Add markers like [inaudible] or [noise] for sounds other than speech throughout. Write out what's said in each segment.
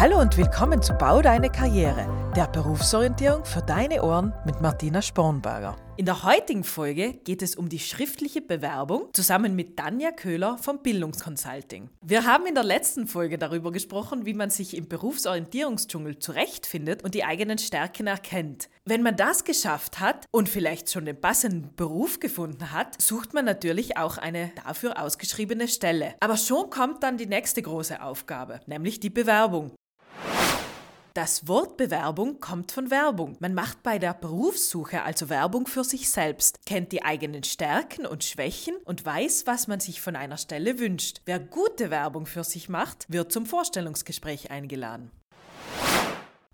Hallo und willkommen zu Bau deine Karriere, der Berufsorientierung für deine Ohren mit Martina Spornberger. In der heutigen Folge geht es um die schriftliche Bewerbung zusammen mit Danja Köhler vom Bildungsconsulting. Wir haben in der letzten Folge darüber gesprochen, wie man sich im Berufsorientierungsdschungel zurechtfindet und die eigenen Stärken erkennt. Wenn man das geschafft hat und vielleicht schon den passenden Beruf gefunden hat, sucht man natürlich auch eine dafür ausgeschriebene Stelle. Aber schon kommt dann die nächste große Aufgabe, nämlich die Bewerbung. Das Wort Bewerbung kommt von Werbung. Man macht bei der Berufssuche also Werbung für sich selbst, kennt die eigenen Stärken und Schwächen und weiß, was man sich von einer Stelle wünscht. Wer gute Werbung für sich macht, wird zum Vorstellungsgespräch eingeladen.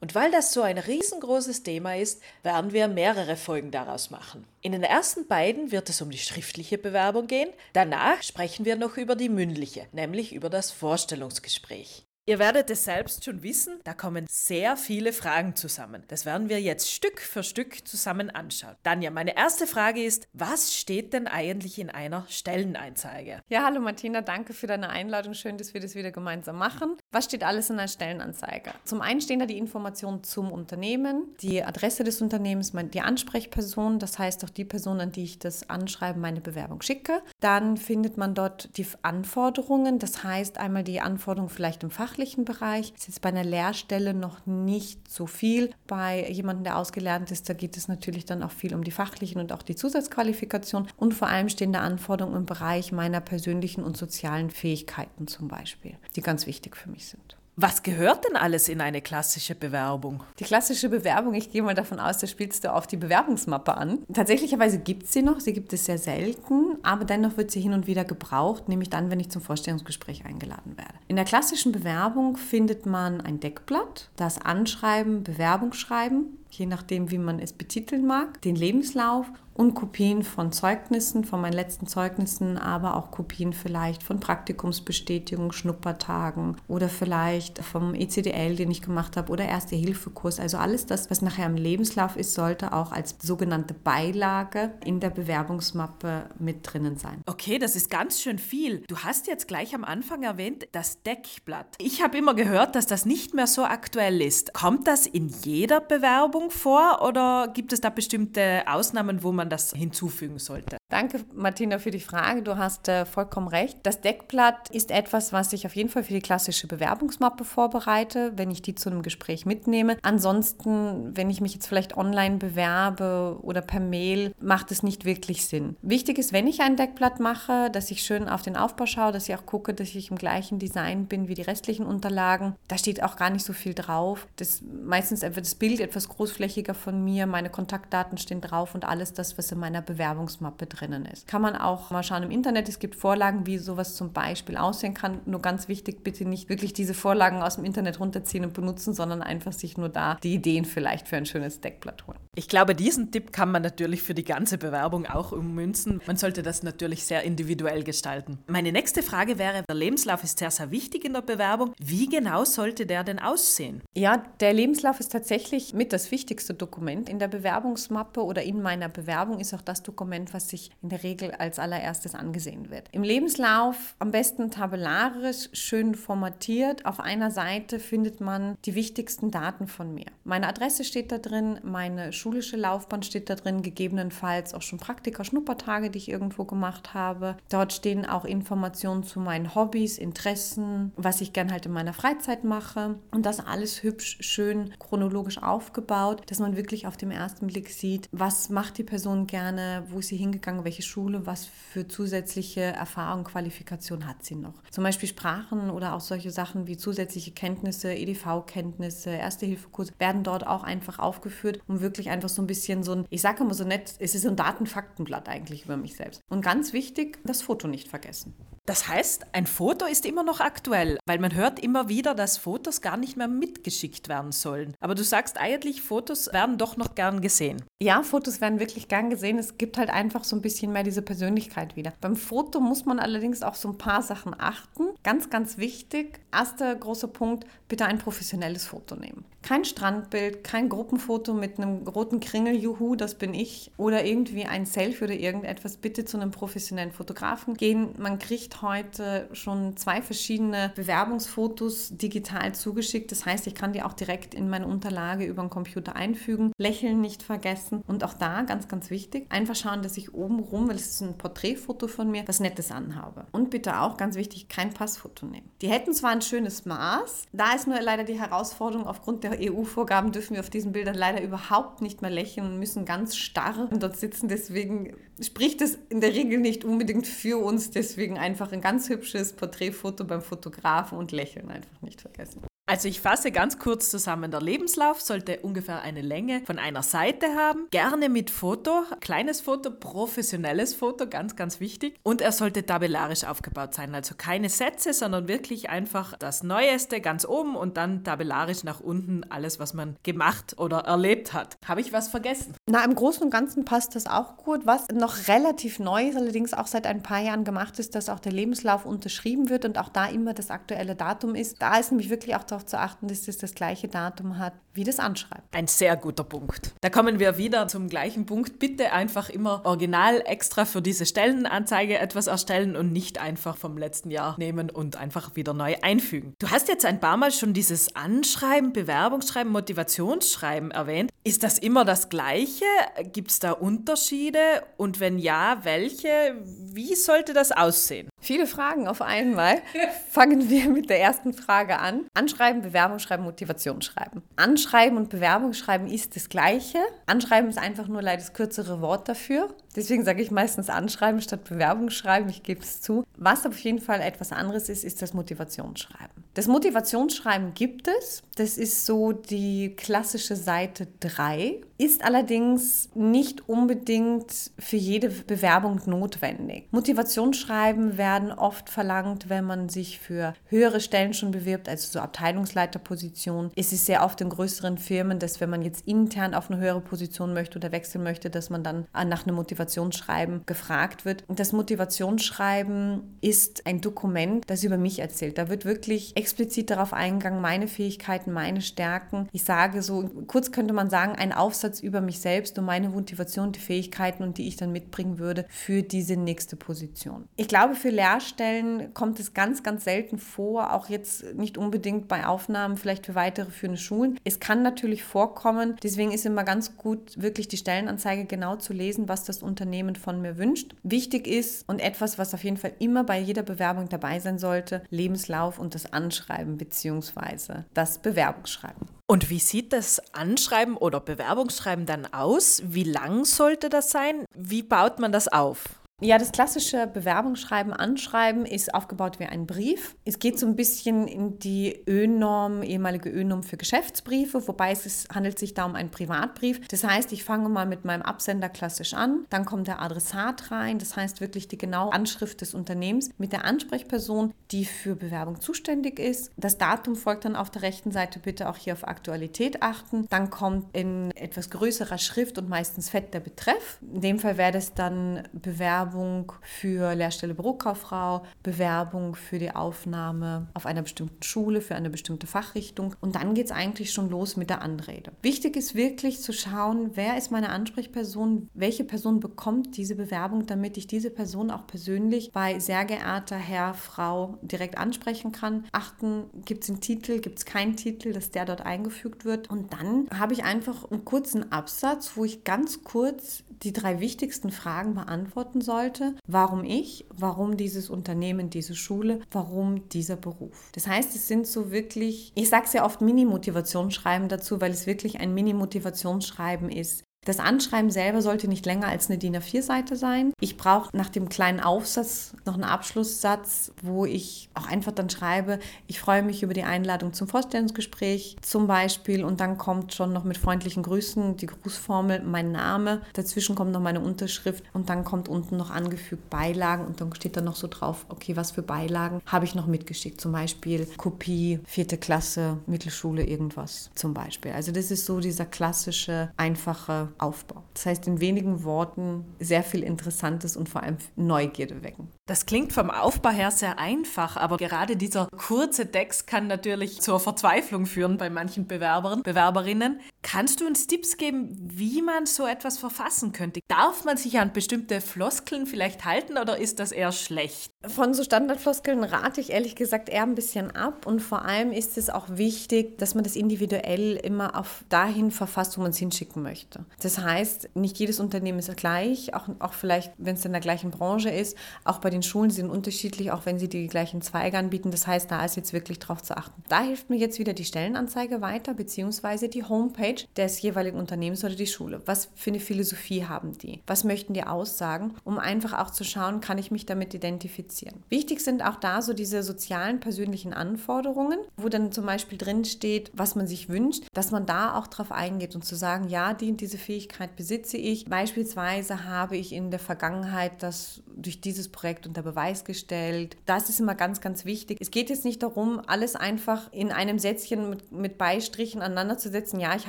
Und weil das so ein riesengroßes Thema ist, werden wir mehrere Folgen daraus machen. In den ersten beiden wird es um die schriftliche Bewerbung gehen, danach sprechen wir noch über die mündliche, nämlich über das Vorstellungsgespräch. Ihr werdet es selbst schon wissen, da kommen sehr viele Fragen zusammen. Das werden wir jetzt Stück für Stück zusammen anschauen. Danja, meine erste Frage ist, was steht denn eigentlich in einer Stellenanzeige? Ja, hallo Martina, danke für deine Einladung. Schön, dass wir das wieder gemeinsam machen. Was steht alles in einer Stellenanzeige? Zum einen stehen da die Informationen zum Unternehmen, die Adresse des Unternehmens, die Ansprechperson, das heißt auch die Person, an die ich das Anschreiben, meine Bewerbung schicke. Dann findet man dort die Anforderungen, das heißt einmal die Anforderungen vielleicht im Fach fachlichen Bereich ist jetzt bei einer Lehrstelle noch nicht so viel. Bei jemandem, der ausgelernt ist, da geht es natürlich dann auch viel um die fachlichen und auch die Zusatzqualifikation. Und vor allem stehen da Anforderungen im Bereich meiner persönlichen und sozialen Fähigkeiten zum Beispiel, die ganz wichtig für mich sind. Was gehört denn alles in eine klassische Bewerbung? Die klassische Bewerbung, ich gehe mal davon aus, da spielst du auf die Bewerbungsmappe an. Tatsächlicherweise gibt es sie noch, sie gibt es sehr selten, aber dennoch wird sie hin und wieder gebraucht, nämlich dann, wenn ich zum Vorstellungsgespräch eingeladen werde. In der klassischen Bewerbung findet man ein Deckblatt, das Anschreiben, Bewerbungsschreiben, je nachdem, wie man es betiteln mag, den Lebenslauf und Kopien von Zeugnissen, von meinen letzten Zeugnissen, aber auch Kopien vielleicht von Praktikumsbestätigungen, Schnuppertagen oder vielleicht vom ECDL, den ich gemacht habe oder Erste-Hilfe-Kurs. Also alles das, was nachher im Lebenslauf ist, sollte auch als sogenannte Beilage in der Bewerbungsmappe mit drinnen sein. Okay, das ist ganz schön viel. Du hast jetzt gleich am Anfang erwähnt, das Deckblatt. Ich habe immer gehört, dass das nicht mehr so aktuell ist. Kommt das in jeder Bewerbung vor oder gibt es da bestimmte Ausnahmen, wo man man das hinzufügen sollte. Danke, Martina, für die Frage. Du hast äh, vollkommen recht. Das Deckblatt ist etwas, was ich auf jeden Fall für die klassische Bewerbungsmappe vorbereite, wenn ich die zu einem Gespräch mitnehme. Ansonsten, wenn ich mich jetzt vielleicht online bewerbe oder per Mail, macht es nicht wirklich Sinn. Wichtig ist, wenn ich ein Deckblatt mache, dass ich schön auf den Aufbau schaue, dass ich auch gucke, dass ich im gleichen Design bin wie die restlichen Unterlagen. Da steht auch gar nicht so viel drauf. Das, meistens wird das Bild etwas großflächiger von mir, meine Kontaktdaten stehen drauf und alles das, was in meiner Bewerbungsmappe drinnen ist. Kann man auch mal schauen im Internet. Es gibt Vorlagen, wie sowas zum Beispiel aussehen kann. Nur ganz wichtig, bitte nicht wirklich diese Vorlagen aus dem Internet runterziehen und benutzen, sondern einfach sich nur da die Ideen vielleicht für ein schönes Deckblatt holen. Ich glaube, diesen Tipp kann man natürlich für die ganze Bewerbung auch ummünzen. Man sollte das natürlich sehr individuell gestalten. Meine nächste Frage wäre, der Lebenslauf ist sehr, sehr wichtig in der Bewerbung. Wie genau sollte der denn aussehen? Ja, der Lebenslauf ist tatsächlich mit das wichtigste Dokument in der Bewerbungsmappe oder in meiner Bewerbung. Ist auch das Dokument, was in der Regel als allererstes angesehen wird. Im Lebenslauf am besten tabellarisch, schön formatiert. Auf einer Seite findet man die wichtigsten Daten von mir. Meine Adresse steht da drin, meine schulische Laufbahn steht da drin, gegebenenfalls auch schon Praktika, Schnuppertage, die ich irgendwo gemacht habe. Dort stehen auch Informationen zu meinen Hobbys, Interessen, was ich gern halt in meiner Freizeit mache. Und das alles hübsch, schön chronologisch aufgebaut, dass man wirklich auf dem ersten Blick sieht, was macht die Person gerne, wo ist sie hingegangen, welche Schule, was für zusätzliche Erfahrung, Qualifikation hat sie noch. Zum Beispiel Sprachen oder auch solche Sachen wie zusätzliche Kenntnisse, EDV-Kenntnisse, Erste-Hilfe-Kurse werden dort auch einfach aufgeführt, um wirklich einfach so ein bisschen so ein, ich sage immer so nett, es ist so ein Datenfaktenblatt eigentlich über mich selbst. Und ganz wichtig, das Foto nicht vergessen. Das heißt, ein Foto ist immer noch aktuell, weil man hört immer wieder, dass Fotos gar nicht mehr mitgeschickt werden sollen. Aber du sagst eigentlich, Fotos werden doch noch gern gesehen. Ja, Fotos werden wirklich gern gesehen. Es gibt halt einfach so ein bisschen mehr diese Persönlichkeit wieder. Beim Foto muss man allerdings auch so ein paar Sachen achten. Ganz, ganz wichtig. Erster großer Punkt, bitte ein professionelles Foto nehmen. Kein Strandbild, kein Gruppenfoto mit einem roten Kringel, juhu, das bin ich. Oder irgendwie ein Selfie oder irgendetwas. Bitte zu einem professionellen Fotografen gehen. Man kriegt heute schon zwei verschiedene Bewerbungsfotos digital zugeschickt. Das heißt, ich kann die auch direkt in meine Unterlage über den Computer einfügen. Lächeln nicht vergessen. Und auch da, ganz, ganz wichtig, einfach schauen, dass ich oben rum, weil es ist ein Porträtfoto von mir, was Nettes anhabe. Und bitte auch, ganz wichtig, kein Passfoto nehmen. Die hätten zwar ein schönes Maß, da ist nur leider die Herausforderung, aufgrund der EU-Vorgaben dürfen wir auf diesen Bildern leider überhaupt nicht mehr lächeln und müssen ganz starr dort sitzen. Deswegen spricht es in der Regel nicht unbedingt für uns. Deswegen einfach ein ganz hübsches Porträtfoto beim Fotografen und lächeln einfach nicht vergessen. Also ich fasse ganz kurz zusammen. Der Lebenslauf sollte ungefähr eine Länge von einer Seite haben. Gerne mit Foto, kleines Foto, professionelles Foto, ganz, ganz wichtig. Und er sollte tabellarisch aufgebaut sein. Also keine Sätze, sondern wirklich einfach das Neueste ganz oben und dann tabellarisch nach unten alles, was man gemacht oder erlebt hat. Habe ich was vergessen? Na, im Großen und Ganzen passt das auch gut. Was noch relativ neu ist, allerdings auch seit ein paar Jahren gemacht ist, dass auch der Lebenslauf unterschrieben wird und auch da immer das aktuelle Datum ist. Da ist nämlich wirklich auch darauf zu achten, dass es das gleiche Datum hat wie das Anschreiben. Ein sehr guter Punkt. Da kommen wir wieder zum gleichen Punkt. Bitte einfach immer original extra für diese Stellenanzeige etwas erstellen und nicht einfach vom letzten Jahr nehmen und einfach wieder neu einfügen. Du hast jetzt ein paar Mal schon dieses Anschreiben, Bewerbungsschreiben, Motivationsschreiben erwähnt. Ist das immer das gleiche? Gibt es da Unterschiede? Und wenn ja, welche? Wie sollte das aussehen? Viele Fragen auf einmal. Fangen wir mit der ersten Frage an. Anschreiben, Bewerbung schreiben, Motivation schreiben. Anschreiben und Bewerbung schreiben ist das Gleiche. Anschreiben ist einfach nur leider das kürzere Wort dafür. Deswegen sage ich meistens Anschreiben statt Bewerbung schreiben. Ich gebe es zu. Was auf jeden Fall etwas anderes ist, ist das Motivationsschreiben. Das Motivationsschreiben gibt es. Das ist so die klassische Seite 3 ist allerdings nicht unbedingt für jede Bewerbung notwendig. Motivationsschreiben werden oft verlangt, wenn man sich für höhere Stellen schon bewirbt, also so Abteilungsleiterpositionen. Es ist sehr oft in größeren Firmen, dass wenn man jetzt intern auf eine höhere Position möchte oder wechseln möchte, dass man dann nach einem Motivationsschreiben gefragt wird. Das Motivationsschreiben ist ein Dokument, das über mich erzählt. Da wird wirklich explizit darauf eingegangen, meine Fähigkeiten, meine Stärken. Ich sage so, kurz könnte man sagen, ein Aufsatz über mich selbst und meine Motivation, die Fähigkeiten und die ich dann mitbringen würde für diese nächste Position. Ich glaube, für Lehrstellen kommt es ganz, ganz selten vor, auch jetzt nicht unbedingt bei Aufnahmen, vielleicht für weitere führende Schulen. Es kann natürlich vorkommen, deswegen ist immer ganz gut, wirklich die Stellenanzeige genau zu lesen, was das Unternehmen von mir wünscht. Wichtig ist und etwas, was auf jeden Fall immer bei jeder Bewerbung dabei sein sollte, Lebenslauf und das Anschreiben bzw. das Bewerbungsschreiben. Und wie sieht das Anschreiben oder Bewerbungsschreiben dann aus? Wie lang sollte das sein? Wie baut man das auf? Ja, das klassische Bewerbungsschreiben, Anschreiben ist aufgebaut wie ein Brief. Es geht so ein bisschen in die ÖNorm, ehemalige ÖNorm für Geschäftsbriefe, wobei es ist, handelt sich da um einen Privatbrief. Das heißt, ich fange mal mit meinem Absender klassisch an, dann kommt der Adressat rein, das heißt wirklich die genaue Anschrift des Unternehmens mit der Ansprechperson, die für Bewerbung zuständig ist. Das Datum folgt dann auf der rechten Seite, bitte auch hier auf Aktualität achten. Dann kommt in etwas größerer Schrift und meistens fett der Betreff. In dem Fall wäre das dann Bewerbung Bewerbung für Lehrstelle Bürokauffrau, Bewerbung für die Aufnahme auf einer bestimmten Schule, für eine bestimmte Fachrichtung. Und dann geht es eigentlich schon los mit der Anrede. Wichtig ist wirklich zu schauen, wer ist meine Ansprechperson, welche Person bekommt diese Bewerbung, damit ich diese Person auch persönlich bei sehr geehrter Herr, Frau direkt ansprechen kann. Achten, gibt es einen Titel, gibt es keinen Titel, dass der dort eingefügt wird. Und dann habe ich einfach einen kurzen Absatz, wo ich ganz kurz die drei wichtigsten Fragen beantworten sollte. Warum ich? Warum dieses Unternehmen, diese Schule? Warum dieser Beruf? Das heißt, es sind so wirklich, ich sage sehr oft Mini-Motivationsschreiben dazu, weil es wirklich ein Mini-Motivationsschreiben ist. Das Anschreiben selber sollte nicht länger als eine DIN A4-Seite sein. Ich brauche nach dem kleinen Aufsatz noch einen Abschlusssatz, wo ich auch einfach dann schreibe, ich freue mich über die Einladung zum Vorstellungsgespräch zum Beispiel und dann kommt schon noch mit freundlichen Grüßen die Grußformel, mein Name, dazwischen kommt noch meine Unterschrift und dann kommt unten noch angefügt Beilagen und dann steht da noch so drauf, okay, was für Beilagen habe ich noch mitgeschickt, zum Beispiel Kopie, vierte Klasse, Mittelschule, irgendwas zum Beispiel. Also das ist so dieser klassische, einfache Aufbau. Das heißt, in wenigen Worten sehr viel Interessantes und vor allem Neugierde wecken. Das klingt vom Aufbau her sehr einfach, aber gerade dieser kurze Text kann natürlich zur Verzweiflung führen bei manchen Bewerbern, Bewerberinnen. Kannst du uns Tipps geben, wie man so etwas verfassen könnte? Darf man sich an bestimmte Floskeln vielleicht halten oder ist das eher schlecht? Von so Standardfloskeln rate ich ehrlich gesagt eher ein bisschen ab und vor allem ist es auch wichtig, dass man das individuell immer auf dahin verfasst, wo man es hinschicken möchte. Das heißt, nicht jedes Unternehmen ist gleich, auch, auch vielleicht, wenn es in der gleichen Branche ist, auch bei den Schulen sind unterschiedlich, auch wenn sie die gleichen Zweige anbieten. Das heißt, da ist jetzt wirklich drauf zu achten. Da hilft mir jetzt wieder die Stellenanzeige weiter, beziehungsweise die Homepage des jeweiligen Unternehmens oder die Schule. Was für eine Philosophie haben die? Was möchten die aussagen? Um einfach auch zu schauen, kann ich mich damit identifizieren. Wichtig sind auch da so diese sozialen, persönlichen Anforderungen, wo dann zum Beispiel drin steht, was man sich wünscht, dass man da auch drauf eingeht und zu sagen, ja, die, diese Fähigkeit besitze ich. Beispielsweise habe ich in der Vergangenheit das durch dieses Projekt unter Beweis gestellt. Das ist immer ganz, ganz wichtig. Es geht jetzt nicht darum, alles einfach in einem Sätzchen mit, mit Beistrichen aneinander zu setzen. Ja, ich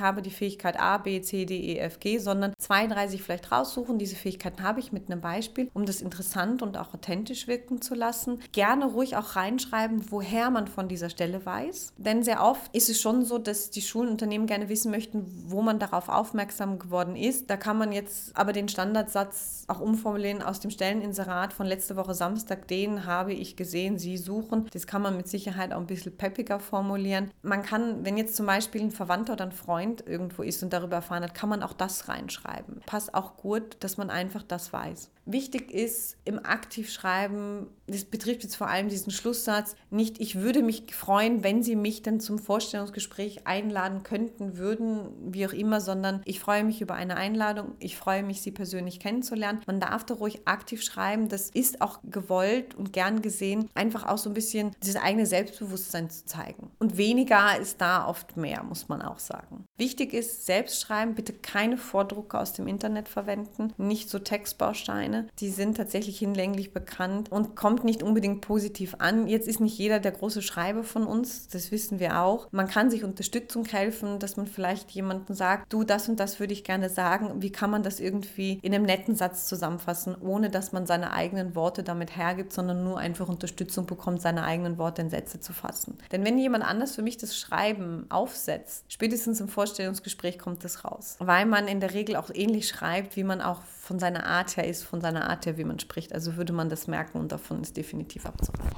habe die Fähigkeit A, B, C, D, E, F, G, sondern zwei, drei sich vielleicht raussuchen. Diese Fähigkeiten habe ich mit einem Beispiel, um das interessant und auch authentisch wirken zu lassen. Gerne ruhig auch reinschreiben, woher man von dieser Stelle weiß. Denn sehr oft ist es schon so, dass die Schulenunternehmen gerne wissen möchten, wo man darauf aufmerksam geworden ist. Da kann man jetzt aber den Standardsatz auch umformulieren aus dem Stelleninserat von letzter Woche Samstag. Den habe ich gesehen, Sie suchen. Das kann man mit Sicherheit auch ein bisschen peppiger formulieren. Man kann, wenn jetzt zum Beispiel ein Verwandter oder ein Freund irgendwo ist und darüber erfahren hat, kann man auch das reinschreiben. Passt auch gut, dass man einfach das weiß. Wichtig ist im Aktivschreiben, das betrifft jetzt vor allem diesen Schlusssatz, nicht ich würde mich freuen, wenn Sie mich dann zum Vorstellungsgespräch einladen könnten, würden, wie auch immer, sondern ich freue mich über eine Einladung, ich freue mich, Sie persönlich kennenzulernen. Man darf da ruhig aktiv schreiben, das ist auch gewollt und gern gesehen, einfach auch so ein bisschen dieses eigene Selbstbewusstsein zu zeigen. Und weniger ist da oft mehr, muss man auch sagen. Wichtig ist, selbst schreiben, bitte keine Vordrucke aus dem Internet verwenden, nicht so Textbausteine Szene. Die sind tatsächlich hinlänglich bekannt und kommt nicht unbedingt positiv an. Jetzt ist nicht jeder der große Schreiber von uns, das wissen wir auch. Man kann sich Unterstützung helfen, dass man vielleicht jemanden sagt, du, das und das würde ich gerne sagen. Wie kann man das irgendwie in einem netten Satz zusammenfassen, ohne dass man seine eigenen Worte damit hergibt, sondern nur einfach Unterstützung bekommt, seine eigenen Worte in Sätze zu fassen. Denn wenn jemand anders für mich das Schreiben aufsetzt, spätestens im Vorstellungsgespräch kommt das raus. Weil man in der Regel auch ähnlich schreibt, wie man auch von seiner Art her ist, von seiner Art her, wie man spricht. Also würde man das merken und davon ist definitiv abzuraten.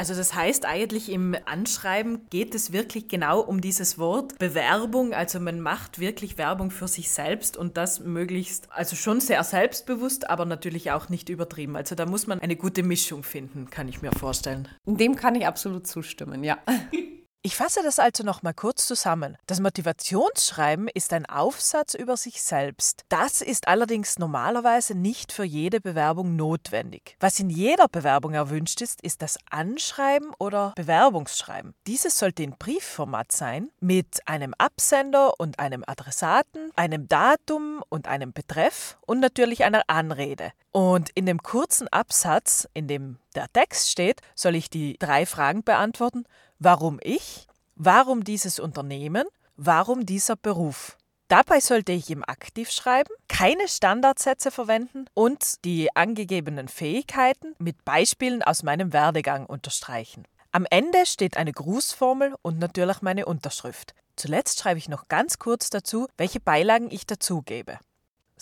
Also das heißt eigentlich im Anschreiben geht es wirklich genau um dieses Wort Bewerbung. Also man macht wirklich Werbung für sich selbst und das möglichst, also schon sehr selbstbewusst, aber natürlich auch nicht übertrieben. Also da muss man eine gute Mischung finden, kann ich mir vorstellen. Dem kann ich absolut zustimmen, ja. [laughs] Ich fasse das also nochmal kurz zusammen. Das Motivationsschreiben ist ein Aufsatz über sich selbst. Das ist allerdings normalerweise nicht für jede Bewerbung notwendig. Was in jeder Bewerbung erwünscht ist, ist das Anschreiben oder Bewerbungsschreiben. Dieses sollte in Briefformat sein, mit einem Absender und einem Adressaten, einem Datum und einem Betreff und natürlich einer Anrede. Und in dem kurzen Absatz, in dem der Text steht, soll ich die drei Fragen beantworten. Warum ich? Warum dieses Unternehmen? Warum dieser Beruf? Dabei sollte ich im Aktivschreiben keine Standardsätze verwenden und die angegebenen Fähigkeiten mit Beispielen aus meinem Werdegang unterstreichen. Am Ende steht eine Grußformel und natürlich meine Unterschrift. Zuletzt schreibe ich noch ganz kurz dazu, welche Beilagen ich dazugebe.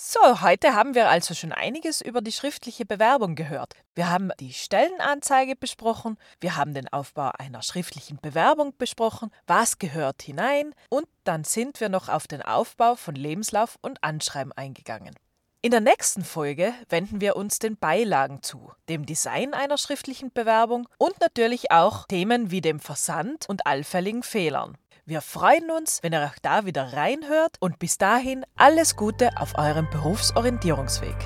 So, heute haben wir also schon einiges über die schriftliche Bewerbung gehört. Wir haben die Stellenanzeige besprochen, wir haben den Aufbau einer schriftlichen Bewerbung besprochen, was gehört hinein und dann sind wir noch auf den Aufbau von Lebenslauf und Anschreiben eingegangen. In der nächsten Folge wenden wir uns den Beilagen zu, dem Design einer schriftlichen Bewerbung und natürlich auch Themen wie dem Versand und allfälligen Fehlern. Wir freuen uns, wenn ihr auch da wieder reinhört und bis dahin alles Gute auf eurem Berufsorientierungsweg.